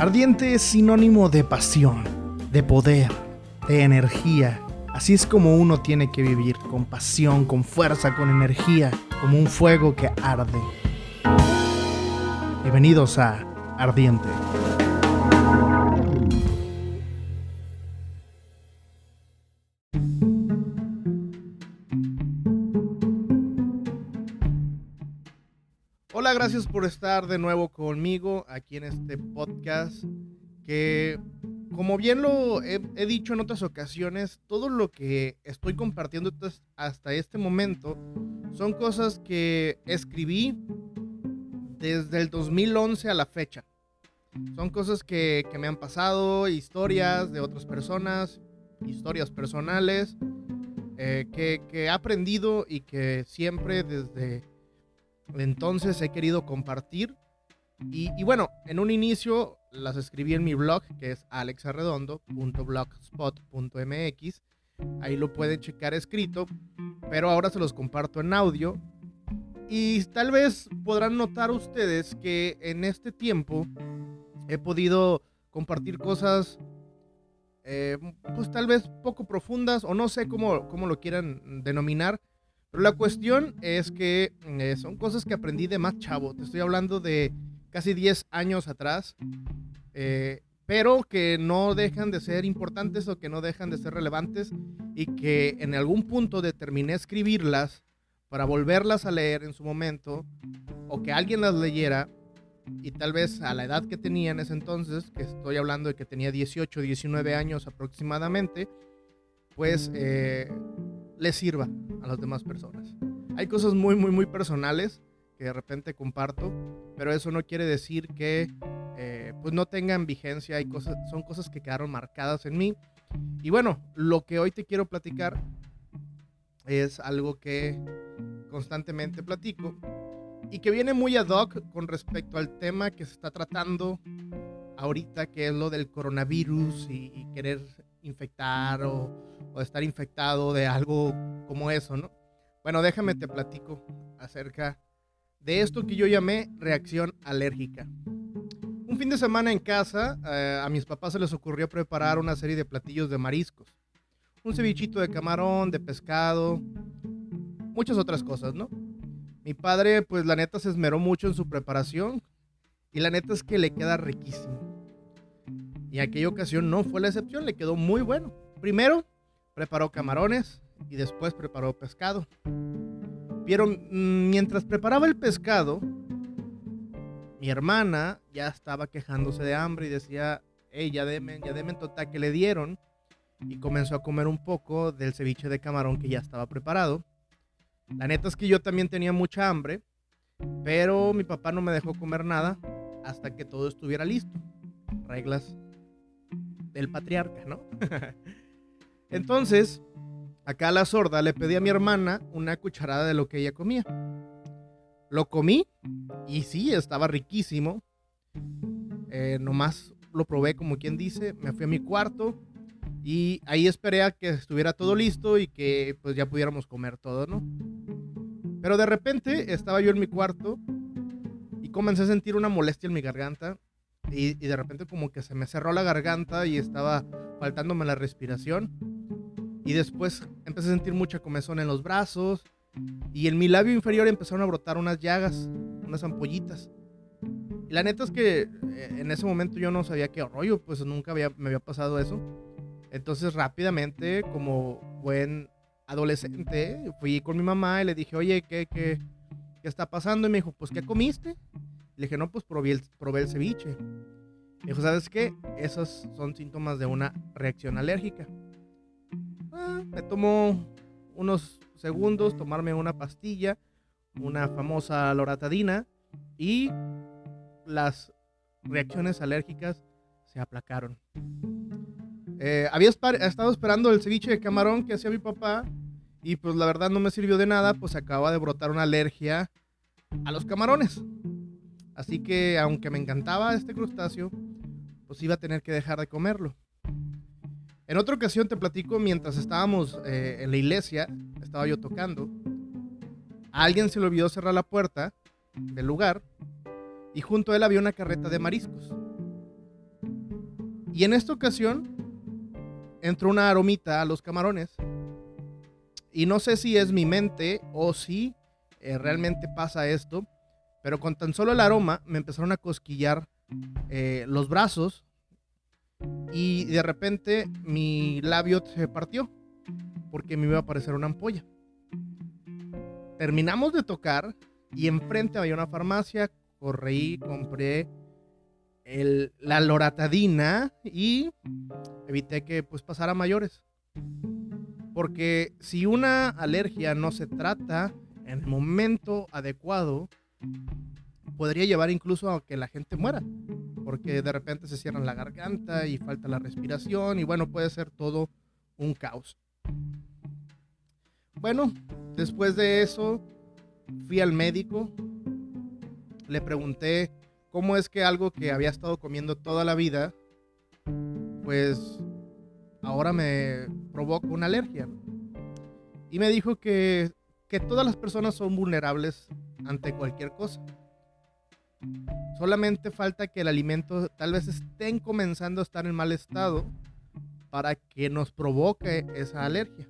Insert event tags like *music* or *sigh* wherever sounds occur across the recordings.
Ardiente es sinónimo de pasión, de poder, de energía. Así es como uno tiene que vivir, con pasión, con fuerza, con energía, como un fuego que arde. Bienvenidos a Ardiente. Hola, gracias por estar de nuevo conmigo aquí en este podcast que, como bien lo he, dicho en otras ocasiones, todo lo que estoy compartiendo hasta este momento son cosas que escribí desde el 2011 a la fecha. Son cosas que, que me han pasado, historias de otras personas, historias personales, eh, que, que he aprendido y que siempre desde entonces he querido compartir. Y, bueno, en un inicio las escribí en mi blog, que es alexarredondo.blogspot.mx. Ahí lo pueden checar escrito, pero ahora se los comparto en audio. Y tal vez podrán notar ustedes que en este tiempo he podido compartir cosas, eh, pues tal vez poco profundas o no sé cómo, cómo lo quieran denominar. Pero la cuestión es que eh, son cosas que aprendí de más chavo. Te estoy hablando de casi 10 años atrás. eh, pero que no dejan de ser importantes o que no dejan de ser relevantes y que en algún punto determiné escribirlas para volverlas a leer en su momento o que alguien las leyera y tal vez a la edad que tenía en ese entonces, que estoy hablando de que tenía 18, 19 años aproximadamente, pues eh, les sirva a las demás personas. Hay cosas muy, muy, muy personales que de repente comparto, pero eso no quiere decir que eh, pues no tengan vigencia. Hay cosas, son cosas que quedaron marcadas en mí. Y bueno, lo que hoy te quiero platicar es algo que constantemente platico y que viene muy ad hoc con respecto al tema que se está tratando ahorita, que es lo del coronavirus y querer infectar o, o estar infectado de algo como eso, ¿no? Bueno, déjame te platico acerca de esto que yo llamé reacción alérgica. Un fin de semana en casa, eh, a mis papás se les ocurrió preparar una serie de platillos de mariscos. Un cevichito de camarón, de pescado, muchas otras cosas, ¿no? Mi padre, pues la neta se esmeró mucho en su preparación y la neta es que le queda riquísimo. Y aquella ocasión no fue la excepción, le quedó muy bueno. Primero preparó camarones y después preparó pescado. Pero mm, mientras preparaba el pescado, mi hermana ya estaba quejándose de hambre y decía, hey, ya demen, ya demen total que le dieron. Y comenzó a comer un poco del ceviche de camarón que ya estaba preparado. La neta es que yo también tenía mucha hambre, pero mi papá no me dejó comer nada hasta que todo estuviera listo. Reglas del patriarca, ¿no? *laughs* Entonces, acá a la sorda le pedí a mi hermana una cucharada de lo que ella comía. Lo comí y sí, estaba riquísimo. Eh, nomás lo probé como quien dice, me fui a mi cuarto y ahí esperé a que estuviera todo listo y que pues ya pudiéramos comer todo, ¿no? Pero de repente estaba yo en mi cuarto y comencé a sentir una molestia en mi garganta y, y de repente como que se me cerró la garganta y estaba faltándome la respiración y después empecé a sentir mucha comezón en los brazos y en mi labio inferior empezaron a brotar unas llagas, unas ampollitas. Y la neta es que eh, en ese momento yo no sabía qué rollo, pues nunca había, me había pasado eso. Entonces rápidamente, como buen adolescente, fui con mi mamá y le dije, oye, ¿qué, qué, qué está pasando? Y me dijo, pues, ¿qué comiste? Le dije, no, pues probé el, probé el ceviche. Me dijo, ¿sabes qué? Esos son síntomas de una reacción alérgica. Ah, me tomó unos segundos tomarme una pastilla, una famosa loratadina, y las reacciones alérgicas se aplacaron. Eh, había estado esperando el ceviche de camarón que hacía mi papá y pues la verdad no me sirvió de nada, pues acaba de brotar una alergia a los camarones. Así que aunque me encantaba este crustáceo, pues iba a tener que dejar de comerlo. En otra ocasión te platico, mientras estábamos eh, en la iglesia, estaba yo tocando, alguien se le olvidó cerrar la puerta del lugar y junto a él había una carreta de mariscos. Y en esta ocasión entró una aromita a los camarones. Y no sé si es mi mente o si eh, realmente pasa esto, pero con tan solo el aroma me empezaron a cosquillar eh, los brazos y de repente mi labio se partió porque me iba a aparecer una ampolla. Terminamos de tocar y enfrente había una farmacia, corrí, compré la loratadina y evité que pues pasara mayores. Porque si una alergia no se trata en el momento adecuado, podría llevar incluso a que la gente muera. Porque de repente se cierra la garganta y falta la respiración y bueno, puede ser todo un caos. Bueno, después de eso fui al médico, le pregunté cómo es que algo que había estado comiendo toda la vida, pues ahora me provoca una alergia. Y me dijo que, que todas las personas son vulnerables ante cualquier cosa. Solamente falta que el alimento tal vez estén comenzando a estar en mal estado para que nos provoque esa alergia.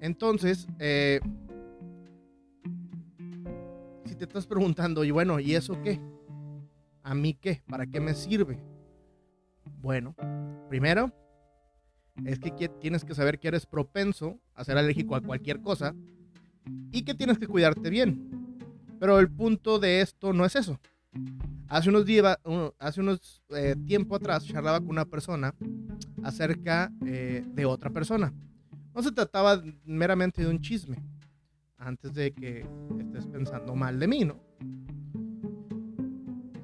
Entonces, eh, si te estás preguntando, y bueno, ¿y eso qué? ¿A mí qué? ¿Para qué me sirve? Bueno, primero, es que tienes que saber que eres propenso a ser alérgico a cualquier cosa y que tienes que cuidarte bien. Pero el punto de esto no es eso. Hace unos días, hace unos eh, tiempo atrás, charlaba con una persona acerca eh, de otra persona. No se trataba meramente de un chisme, antes de que estés pensando mal de mí, ¿no?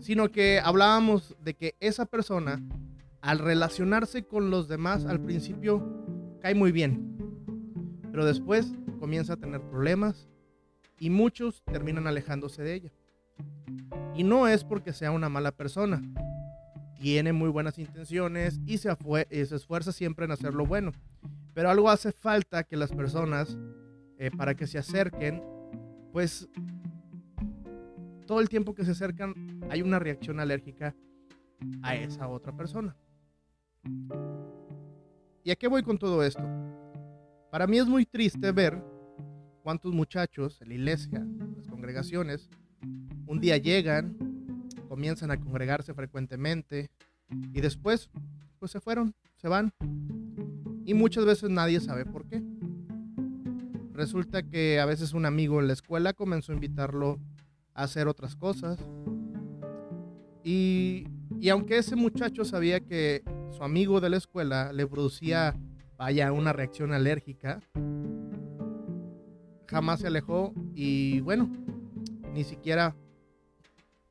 Sino que hablábamos de que esa persona, al relacionarse con los demás, al principio cae muy bien, pero después comienza a tener problemas y muchos terminan alejándose de ella. Y no es porque sea una mala persona, tiene muy buenas intenciones y se, esfuerza siempre en hacer lo bueno, pero algo hace falta que las personas, eh, para que se acerquen, pues todo el tiempo que se acercan hay una reacción alérgica a esa otra persona. ¿Y a qué voy con todo esto? Para mí es muy triste ver cuántos muchachos en la iglesia, las congregaciones, un día llegan, comienzan a congregarse frecuentemente y después pues se fueron, se van. Y muchas veces nadie sabe por qué. Resulta que a veces un amigo en la escuela comenzó a invitarlo a hacer otras cosas. Y, y aunque ese muchacho sabía que su amigo de la escuela le producía vaya, una reacción alérgica. Jamás se alejó y bueno, ni siquiera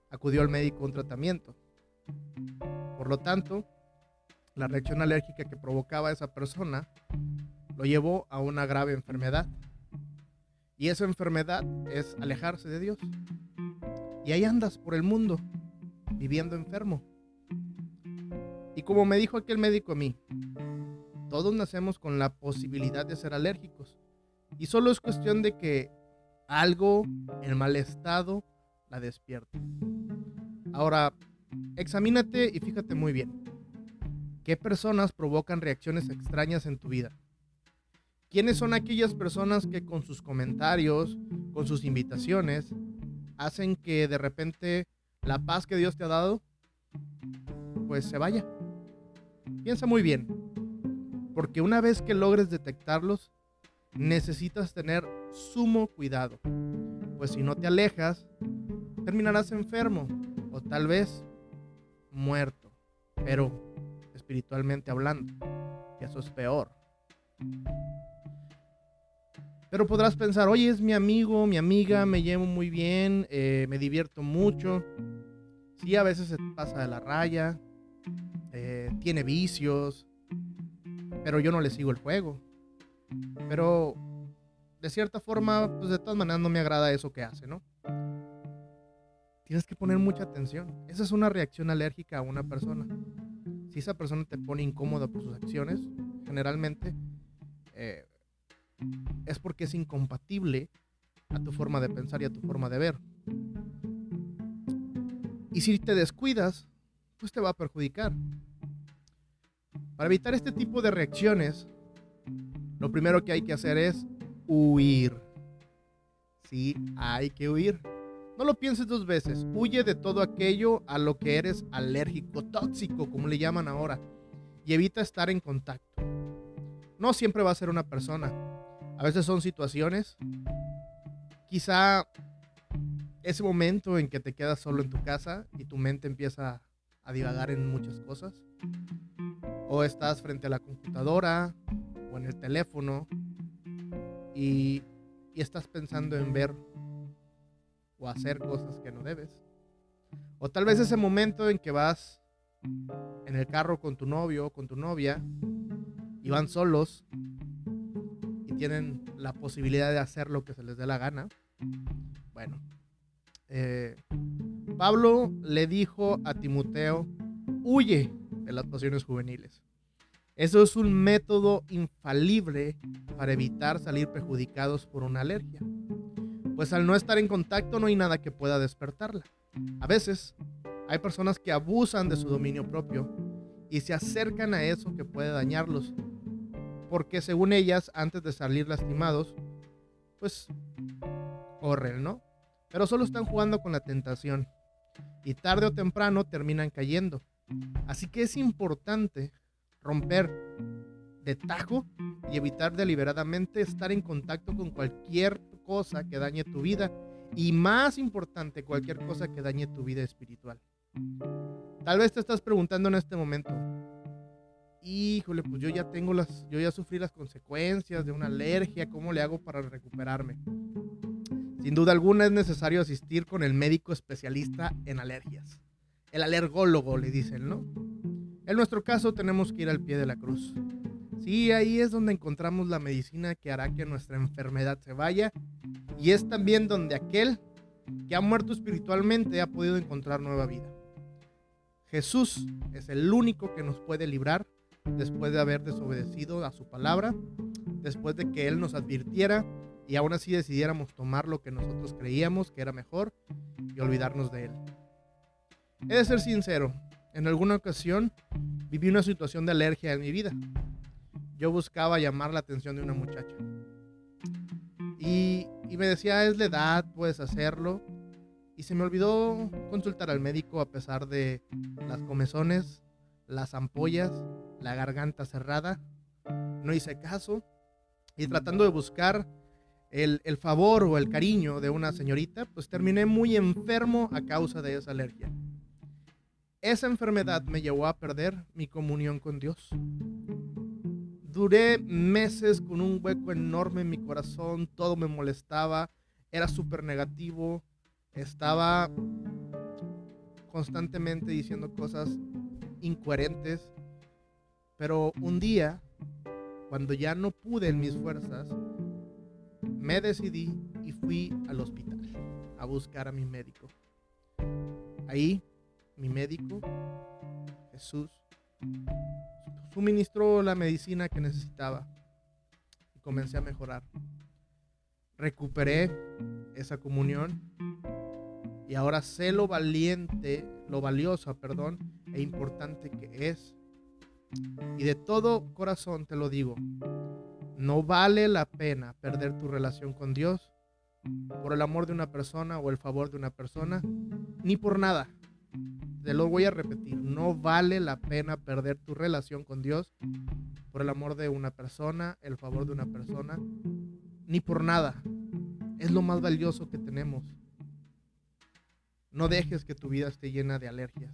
acudió al médico a un tratamiento. Por lo tanto, la reacción alérgica que provocaba esa persona lo llevó a una grave enfermedad. Y esa enfermedad es alejarse de Dios. Y ahí andas por el mundo, viviendo enfermo. Y como me dijo aquel médico a mí, todos nacemos con la posibilidad de ser alérgicos. Y solo es cuestión de que algo en mal estado la despierte. Ahora, examínate y fíjate muy bien. ¿Qué personas provocan reacciones extrañas en tu vida? ¿Quiénes son aquellas personas que con sus comentarios, con sus invitaciones, hacen que de repente la paz que Dios te ha dado, pues se vaya? Piensa muy bien. Porque una vez que logres detectarlos, necesitas tener sumo cuidado. Pues si no te alejas, terminarás enfermo o tal vez muerto. Pero espiritualmente hablando, eso es peor. Pero podrás pensar, oye, es mi amigo, mi amiga, me llevo muy bien, eh, me divierto mucho. Sí, a veces se pasa de la raya, eh, tiene vicios, pero yo no le sigo el juego. Pero de cierta forma, pues de todas maneras no me agrada eso que hace, ¿no? Tienes que poner mucha atención. Esa es una reacción alérgica a una persona. Si esa persona te pone incómoda por sus acciones, generalmente eh, es porque es incompatible a tu forma de pensar y a tu forma de ver. Y si te descuidas, pues te va a perjudicar. Para evitar este tipo de reacciones, lo primero que hay que hacer es huir. Sí, hay que huir. No lo pienses dos veces. Huye de todo aquello a lo que eres alérgico, tóxico, como le llaman ahora. Y evita estar en contacto. No siempre va a ser una persona. A veces son situaciones. Quizá ese momento en que te quedas solo en tu casa y tu mente empieza a divagar en muchas cosas. O estás frente a la computadora o en el teléfono y, estás pensando en ver o hacer cosas que no debes. O tal vez ese momento en que vas en el carro con tu novio o con tu novia y van solos y tienen la posibilidad de hacer lo que se les dé la gana. Bueno, eh, Pablo le dijo a Timoteo, huye de las pasiones juveniles. Eso es un método infalible para evitar salir perjudicados por una alergia pues al no estar en contacto no hay nada que pueda despertarla. A veces hay personas que abusan de su dominio propio y se acercan a eso que puede dañarlos, porque según ellas, antes de salir lastimados, pues corren, ¿no? Pero solo están jugando con la tentación y tarde o temprano terminan cayendo. Así que es importante romper de tajo y evitar deliberadamente estar en contacto con cualquier cosa que dañe tu vida y más importante, cualquier cosa que dañe tu vida espiritual. Tal vez te estás preguntando en este momento, híjole, pues yo ya tengo las, yo ya sufrí las consecuencias de una alergia, ¿cómo le hago para recuperarme? Sin duda alguna es necesario asistir con el médico especialista en alergias. El alergólogo le dicen, ¿no? En nuestro caso tenemos que ir al pie de la cruz. Sí, ahí es donde encontramos la medicina que hará que nuestra enfermedad se vaya y es también donde aquel que ha muerto espiritualmente ha podido encontrar nueva vida. Jesús es el único que nos puede librar después de haber desobedecido a su palabra, después de que Él nos advirtiera y aún así decidiéramos tomar lo que nosotros creíamos que era mejor y olvidarnos de Él. He de ser sincero, en alguna ocasión viví una situación de alergia en mi vida. Yo buscaba llamar la atención de una muchacha. Y, me decía, es la edad, puedes hacerlo. Y se me olvidó consultar al médico a pesar de las comezones, las ampollas, la garganta cerrada. No hice caso. Y tratando de buscar el, el, favor o el cariño de una señorita, pues terminé muy enfermo a causa de esa alergia. Esa enfermedad me llevó a perder mi comunión con Dios. Duré meses con un hueco enorme en mi corazón, todo me molestaba, era súper negativo, estaba constantemente diciendo cosas incoherentes, pero un día, cuando ya no pude en mis fuerzas, me decidí y fui al hospital a buscar a mi médico. Ahí, mi médico, Jesús, suministró la medicina que necesitaba y comencé a mejorar. Recuperé esa comunión y ahora sé lo valiente, lo valiosa, perdón, e importante que es. Y de todo corazón te lo digo, no vale la pena perder tu relación con Dios por el amor de una persona o el favor de una persona, ni por nada. Te lo voy a repetir, no vale la pena perder tu relación con Dios por el amor de una persona, el favor de una persona, ni por nada. Es lo más valioso que tenemos. No dejes que tu vida esté llena de alergias.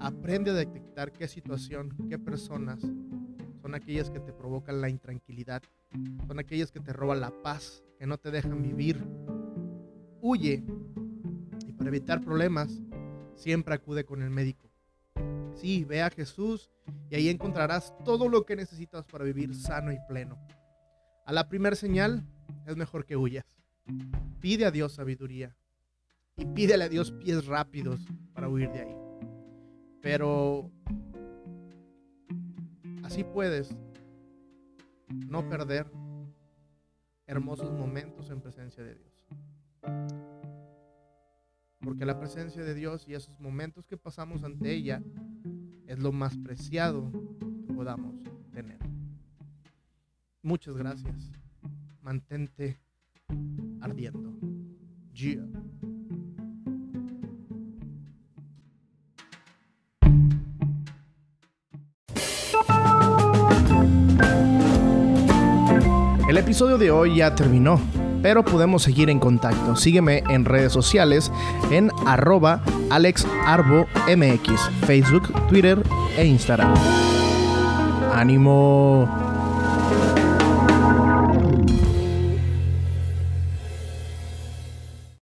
Aprende a detectar qué situación, qué personas son aquellas que te provocan la intranquilidad, son aquellas que te roban la paz, que no te dejan vivir. Huye y para evitar problemas, siempre acude con el médico. Sí, ve a Jesús y ahí encontrarás todo lo que necesitas para vivir sano y pleno. A la primera señal es mejor que huyas. Pide a Dios sabiduría y pídele a Dios pies rápidos para huir de ahí. Pero así puedes no perder hermosos momentos en presencia de Dios. Porque la presencia de Dios y esos momentos que pasamos ante ella es lo más preciado que podamos tener. Muchas gracias. Mantente ardiendo. Gia. El episodio de hoy ya terminó, pero podemos seguir en contacto. Sígueme en redes sociales en arroba alexarbomx, Facebook, Twitter e Instagram. ¡Ánimo!